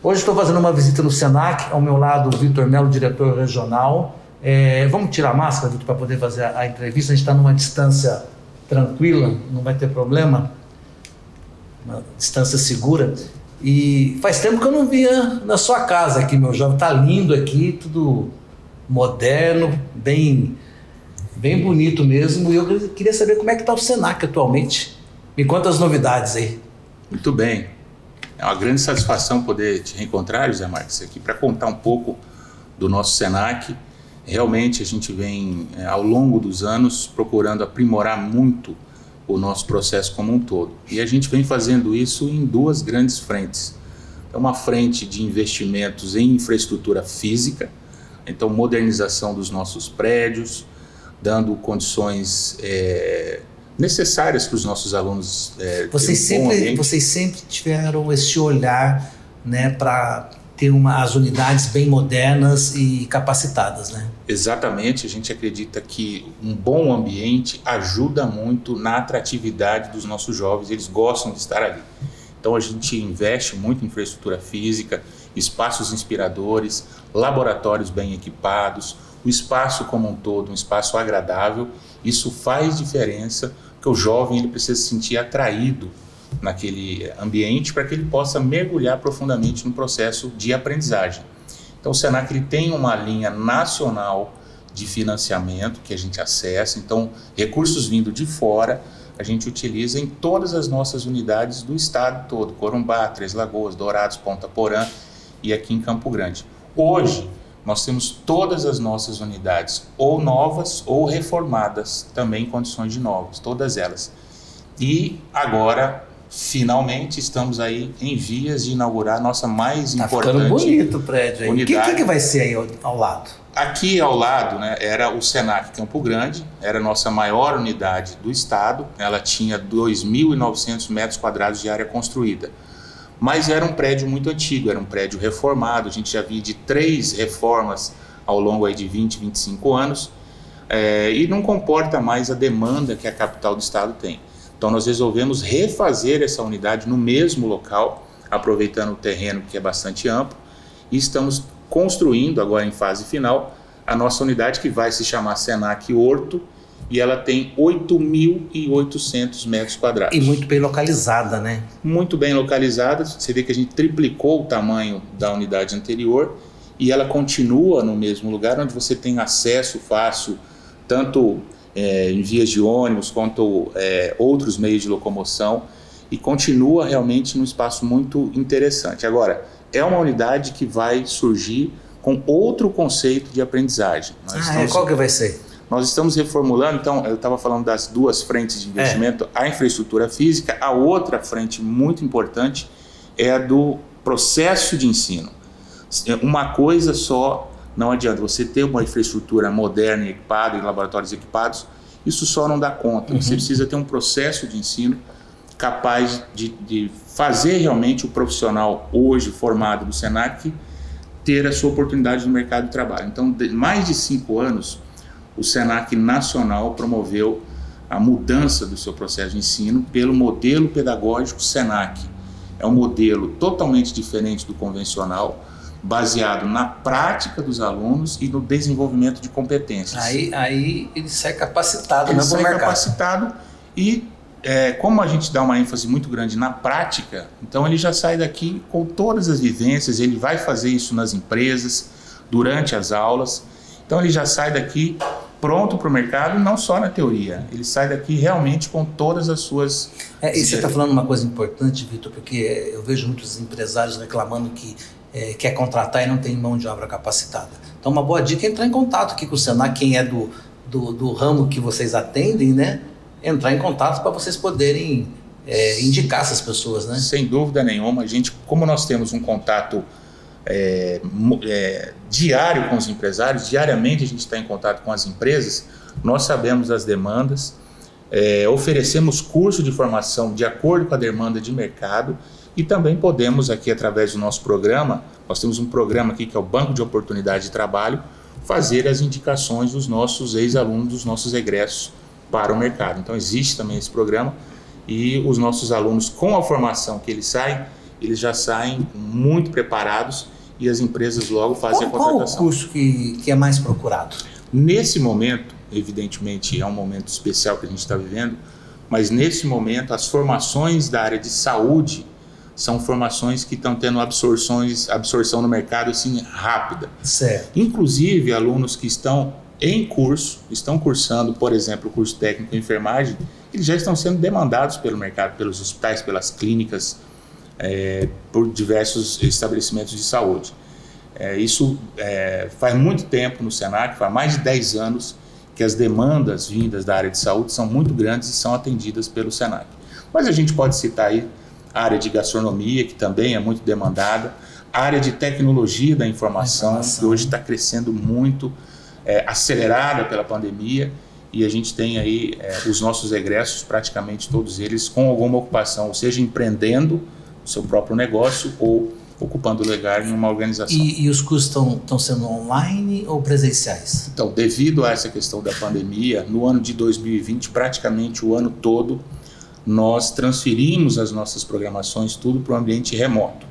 Hoje estou fazendo uma visita no Senac, ao meu lado o Vitor Melo, diretor regional. É, vamos tirar a máscara, Vitor, para poder fazer a, a entrevista. A gente está numa distância tranquila, não vai ter problema, uma distância segura. E faz tempo que eu não via na sua casa aqui, meu jovem. Tá lindo aqui, tudo moderno, bem, bem bonito mesmo. E eu queria saber como é que está o Senac atualmente. Me conta as novidades aí. Muito bem. É uma grande satisfação poder te reencontrar, José Marques, aqui para contar um pouco do nosso SENAC. Realmente a gente vem, é, ao longo dos anos, procurando aprimorar muito o nosso processo como um todo. E a gente vem fazendo isso em duas grandes frentes. É uma frente de investimentos em infraestrutura física, então modernização dos nossos prédios, dando condições é, necessárias para os nossos alunos. É, vocês, sempre, vocês sempre tiveram esse olhar né, para ter uma, as unidades bem modernas e capacitadas, né? Exatamente, a gente acredita que um bom ambiente ajuda muito na atratividade dos nossos jovens, eles gostam de estar ali. Então a gente investe muito em infraestrutura física, espaços inspiradores, laboratórios bem equipados, o espaço como um todo, um espaço agradável, isso faz diferença porque o jovem ele precisa se sentir atraído naquele ambiente para que ele possa mergulhar profundamente no processo de aprendizagem. Então o Senac ele tem uma linha nacional de financiamento que a gente acessa, então recursos vindo de fora a gente utiliza em todas as nossas unidades do estado todo, Corumbá, Três Lagoas, Dourados, Ponta Porã e aqui em Campo Grande. Hoje nós temos todas as nossas unidades ou novas ou reformadas, também em condições de novas, todas elas. E agora, finalmente, estamos aí em vias de inaugurar a nossa mais tá importante ficando bonito o prédio aí. O que, que, vai ser aí ao, ao, lado? Aqui ao lado né, era o Senac Campo Grande, era a nossa maior unidade do estado, ela tinha 2.900 metros quadrados de área construída mas era um prédio muito antigo, era um prédio reformado, a gente já via de três reformas ao longo aí de 20, 25 anos, é, e não comporta mais a demanda que a capital do estado tem. Então nós resolvemos refazer essa unidade no mesmo local, aproveitando o terreno que é bastante amplo, e estamos construindo agora em fase final a nossa unidade que vai se chamar Senac Horto, e ela tem 8.800 metros quadrados. E muito bem localizada, né? Muito bem localizada. Você vê que a gente triplicou o tamanho da unidade anterior e ela continua no mesmo lugar, onde você tem acesso fácil, tanto é, em vias de ônibus quanto é, outros meios de locomoção, e continua realmente num espaço muito interessante. Agora, é uma unidade que vai surgir com outro conceito de aprendizagem. Nós ah, é? qual que vai ser? Nós estamos reformulando, então, eu estava falando das duas frentes de investimento, é. a infraestrutura física, a outra frente muito importante é a do processo de ensino. Uma coisa só não adianta, você ter uma infraestrutura moderna e equipada, em laboratórios equipados, isso só não dá conta. Uhum. Você precisa ter um processo de ensino capaz de, de fazer realmente o profissional hoje formado do SENAC ter a sua oportunidade no mercado de trabalho. Então, de, mais de cinco anos, o SENAC Nacional promoveu a mudança do seu processo de ensino pelo modelo pedagógico SENAC. É um modelo totalmente diferente do convencional, baseado na prática dos alunos e no desenvolvimento de competências. Aí, aí ele sai capacitado, ele sai capacitado e é, como a gente dá uma ênfase muito grande na prática, então ele já sai daqui com todas as vivências, ele vai fazer isso nas empresas, durante as aulas, então ele já sai daqui pronto para o mercado, não só na teoria. Ele sai daqui realmente com todas as suas. É, e você está falando uma coisa importante, Vitor, porque eu vejo muitos empresários reclamando que é, quer contratar e não tem mão de obra capacitada. Então, uma boa dica é entrar em contato aqui com o Senac, quem é do, do, do ramo que vocês atendem, né? Entrar em contato para vocês poderem é, indicar essas pessoas, né? Sem dúvida nenhuma. A gente, como nós temos um contato é, é, diário com os empresários, diariamente a gente está em contato com as empresas, nós sabemos as demandas, é, oferecemos curso de formação de acordo com a demanda de mercado e também podemos aqui através do nosso programa, nós temos um programa aqui que é o Banco de Oportunidade de Trabalho, fazer as indicações dos nossos ex-alunos, dos nossos egressos para o mercado. Então existe também esse programa e os nossos alunos com a formação que eles saem, eles já saem muito preparados e as empresas logo fazem qual, a contratação. Qual o curso que, que é mais procurado? Nesse momento, evidentemente é um momento especial que a gente está vivendo, mas nesse momento as formações da área de saúde são formações que estão tendo absorções, absorção no mercado assim rápida. Certo. Inclusive alunos que estão em curso, estão cursando, por exemplo, o curso técnico em enfermagem, eles já estão sendo demandados pelo mercado, pelos hospitais, pelas clínicas, é, por diversos estabelecimentos de saúde. É, isso é, faz muito tempo no Senac, faz mais de 10 anos que as demandas vindas da área de saúde são muito grandes e são atendidas pelo Senac. Mas a gente pode citar aí a área de gastronomia, que também é muito demandada, a área de tecnologia da informação, informação. que hoje está crescendo muito, é, acelerada pela pandemia, e a gente tem aí é, os nossos egressos, praticamente todos eles, com alguma ocupação, ou seja, empreendendo seu próprio negócio ou ocupando lugar em uma organização. E, e os cursos estão sendo online ou presenciais? Então, devido a essa questão da pandemia, no ano de 2020, praticamente o ano todo, nós transferimos as nossas programações tudo para o ambiente remoto,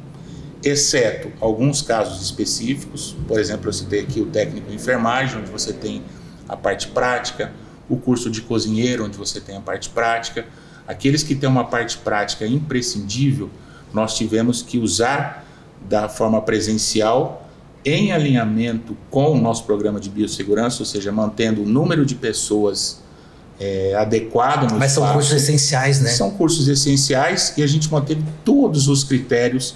exceto alguns casos específicos, por exemplo, eu citei aqui o técnico em enfermagem, onde você tem a parte prática, o curso de cozinheiro, onde você tem a parte prática. Aqueles que têm uma parte prática imprescindível, nós tivemos que usar da forma presencial em alinhamento com o nosso programa de biossegurança, ou seja, mantendo o número de pessoas é, adequado no Mas espaço. são cursos essenciais, né? São cursos essenciais e a gente manteve todos os critérios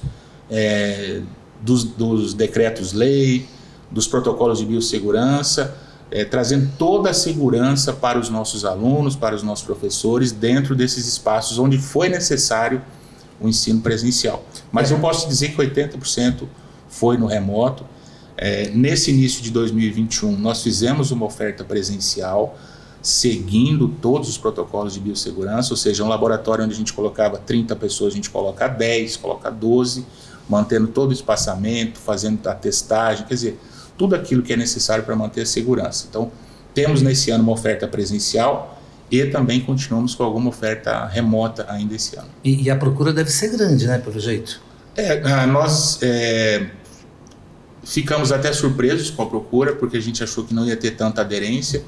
é, dos, dos decretos-lei, dos protocolos de biossegurança, é, trazendo toda a segurança para os nossos alunos, para os nossos professores, dentro desses espaços onde foi necessário o ensino presencial. Mas eu posso dizer que 80% foi no remoto. É, nesse início de 2021, nós fizemos uma oferta presencial, seguindo todos os protocolos de biossegurança, ou seja, um laboratório onde a gente colocava 30 pessoas, a gente coloca 10, coloca 12, mantendo todo o espaçamento, fazendo a testagem, quer dizer, tudo aquilo que é necessário para manter a segurança. Então, temos nesse ano uma oferta presencial, e também continuamos com alguma oferta remota ainda esse ano. E, e a procura deve ser grande, né, pelo jeito? É, ah, nós é, ficamos até surpresos com a procura, porque a gente achou que não ia ter tanta aderência,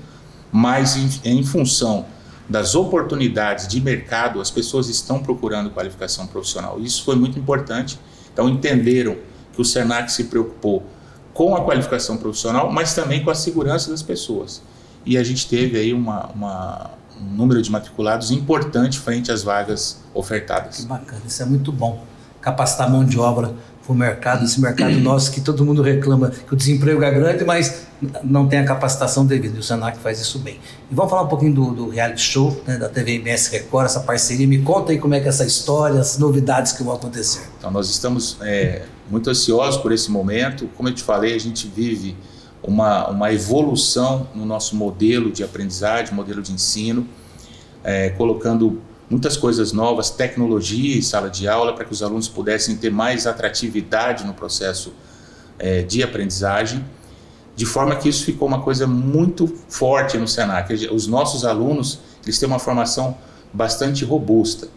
mas em, em função das oportunidades de mercado, as pessoas estão procurando qualificação profissional. Isso foi muito importante. Então, entenderam que o SENAC se preocupou com a qualificação profissional, mas também com a segurança das pessoas. E a gente teve aí uma, uma um número de matriculados importante frente às vagas ofertadas. Que bacana, isso é muito bom. Capacitar mão de obra para o mercado, esse mercado nosso que todo mundo reclama que o desemprego é grande, mas não tem a capacitação devida. E o Senac faz isso bem. E vamos falar um pouquinho do, do reality show, né, da TV MS Record, essa parceria. Me conta aí como é que é essa história, as novidades que vão acontecer. Então, nós estamos é, muito ansiosos por esse momento. Como eu te falei, a gente vive uma, uma evolução no nosso modelo de aprendizagem, modelo de ensino, é, colocando muitas coisas novas, tecnologia em sala de aula, para que os alunos pudessem ter mais atratividade no processo é, de aprendizagem, de forma que isso ficou uma coisa muito forte no Senac. Os nossos alunos eles têm uma formação bastante robusta.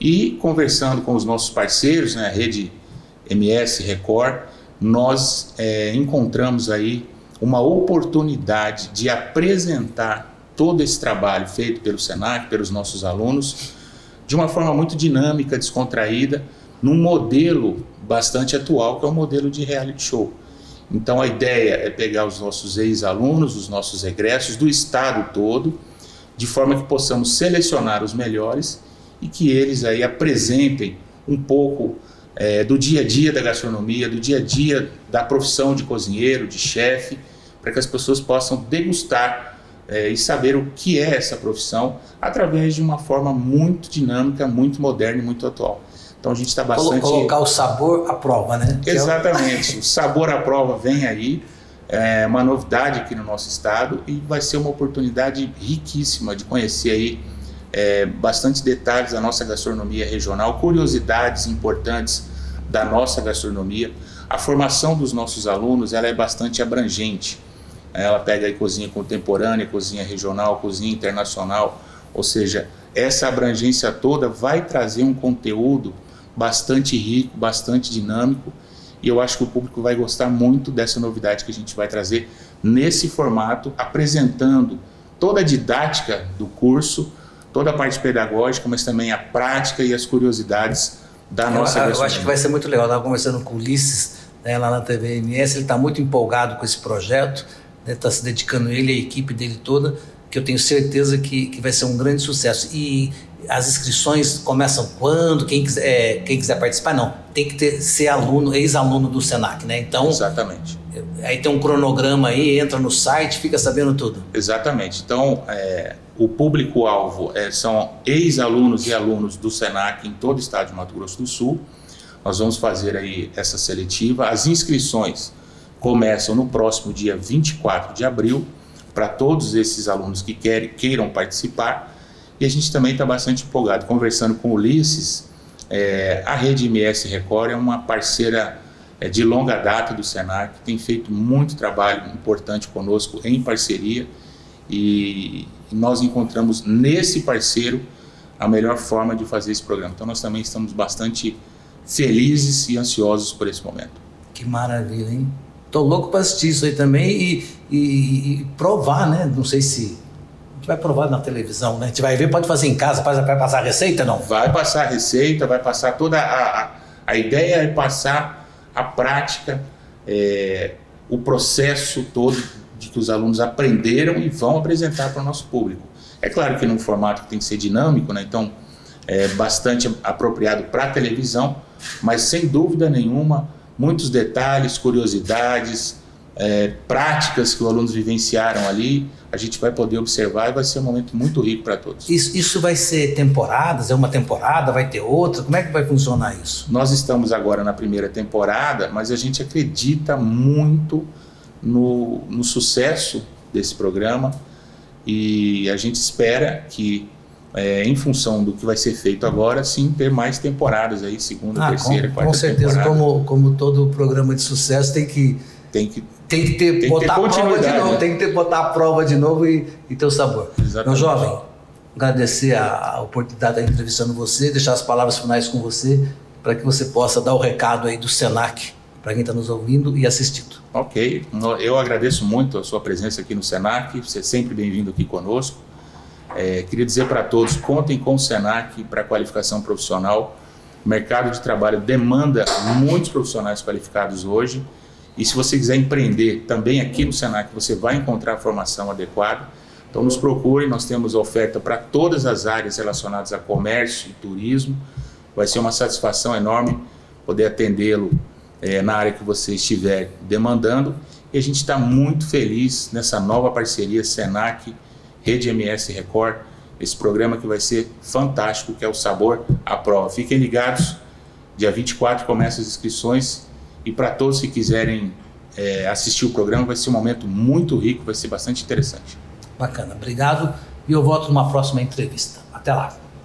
E conversando com os nossos parceiros, né, a rede MS Record, nós é, encontramos aí uma oportunidade de apresentar todo esse trabalho feito pelo SENAC, pelos nossos alunos, de uma forma muito dinâmica, descontraída, num modelo bastante atual, que é o modelo de reality show. Então a ideia é pegar os nossos ex-alunos, os nossos egressos do estado todo, de forma que possamos selecionar os melhores e que eles aí apresentem um pouco é, do dia a dia da gastronomia, do dia a dia da profissão de cozinheiro, de chefe, para que as pessoas possam degustar é, e saber o que é essa profissão através de uma forma muito dinâmica, muito moderna e muito atual. Então a gente está bastante. Colocar o sabor à prova, né? Exatamente. o sabor à prova vem aí, é uma novidade aqui no nosso estado e vai ser uma oportunidade riquíssima de conhecer aí é, bastante detalhes da nossa gastronomia regional, curiosidades importantes da nossa gastronomia. A formação dos nossos alunos ela é bastante abrangente. Ela pega aí cozinha contemporânea, cozinha regional, cozinha internacional, ou seja, essa abrangência toda vai trazer um conteúdo bastante rico, bastante dinâmico e eu acho que o público vai gostar muito dessa novidade que a gente vai trazer nesse formato, apresentando toda a didática do curso, toda a parte pedagógica, mas também a prática e as curiosidades da nossa Eu, eu acho que vai ser muito legal. Eu estava conversando com o Ulisses né, lá na TVMS, ele está muito empolgado com esse projeto, está né, tá se dedicando ele, a equipe dele toda, que eu tenho certeza que, que vai ser um grande sucesso. E as inscrições começam quando? Quem quiser, é, quem quiser participar? Não, tem que ter, ser aluno, ex-aluno do SENAC, né? Então, Exatamente. Aí tem um cronograma aí, entra no site, fica sabendo tudo. Exatamente. Então, é, o público-alvo é, são ex-alunos e alunos do SENAC em todo o estado de Mato Grosso do Sul. Nós vamos fazer aí essa seletiva. As inscrições começam no próximo dia 24 de abril para todos esses alunos que querem, queiram participar. E a gente também está bastante empolgado. Conversando com o Ulisses, é, a Rede MS Record é uma parceira é, de longa data do Senac, tem feito muito trabalho importante conosco em parceria e, nós encontramos nesse parceiro a melhor forma de fazer esse programa. Então nós também estamos bastante felizes e ansiosos por esse momento. Que maravilha, hein? Tô louco para assistir isso aí também e, e, e provar, né? Não sei se vai provar na televisão, né? A gente vai ver, pode fazer em casa, vai passar a receita, não? Vai passar a receita, vai passar toda a, a, a ideia é passar a prática, é, o processo todo de que os alunos aprenderam e vão apresentar para o nosso público. É claro que num formato que tem que ser dinâmico, né? Então é bastante apropriado para a televisão, mas sem dúvida nenhuma, muitos detalhes, curiosidades, é, práticas que os alunos vivenciaram ali, a gente vai poder observar e vai ser um momento muito rico para todos. Isso, isso vai ser temporadas? É uma temporada? Vai ter outra? Como é que vai funcionar isso? Nós estamos agora na primeira temporada, mas a gente acredita muito no, no sucesso desse programa e a gente espera que é, em função do que vai ser feito agora, sim, ter mais temporadas aí, segunda, ah, terceira, com, quarta Com certeza, como, como todo programa de sucesso tem que tem que tem que ter tem botar que ter a prova de novo, né? tem que ter botar a prova de novo e, e ter o sabor. Exatamente. Meu jovem, agradecer a, a oportunidade de estar entrevistando você, deixar as palavras finais com você, para que você possa dar o recado aí do Senac para quem está nos ouvindo e assistindo. Ok, eu agradeço muito a sua presença aqui no Senac, você é sempre bem-vindo aqui conosco. É, queria dizer para todos, contem com o Senac para qualificação profissional. O mercado de trabalho demanda muitos profissionais qualificados hoje e se você quiser empreender também aqui no Senac, você vai encontrar a formação adequada. Então nos procure, nós temos oferta para todas as áreas relacionadas a comércio e turismo. Vai ser uma satisfação enorme poder atendê-lo é, na área que você estiver demandando. E a gente está muito feliz nessa nova parceria Senac, Rede MS Record, esse programa que vai ser fantástico, que é o Sabor à Prova. Fiquem ligados, dia 24 começam as inscrições e para todos que quiserem é, assistir o programa, vai ser um momento muito rico, vai ser bastante interessante. Bacana, obrigado. E eu volto numa próxima entrevista. Até lá.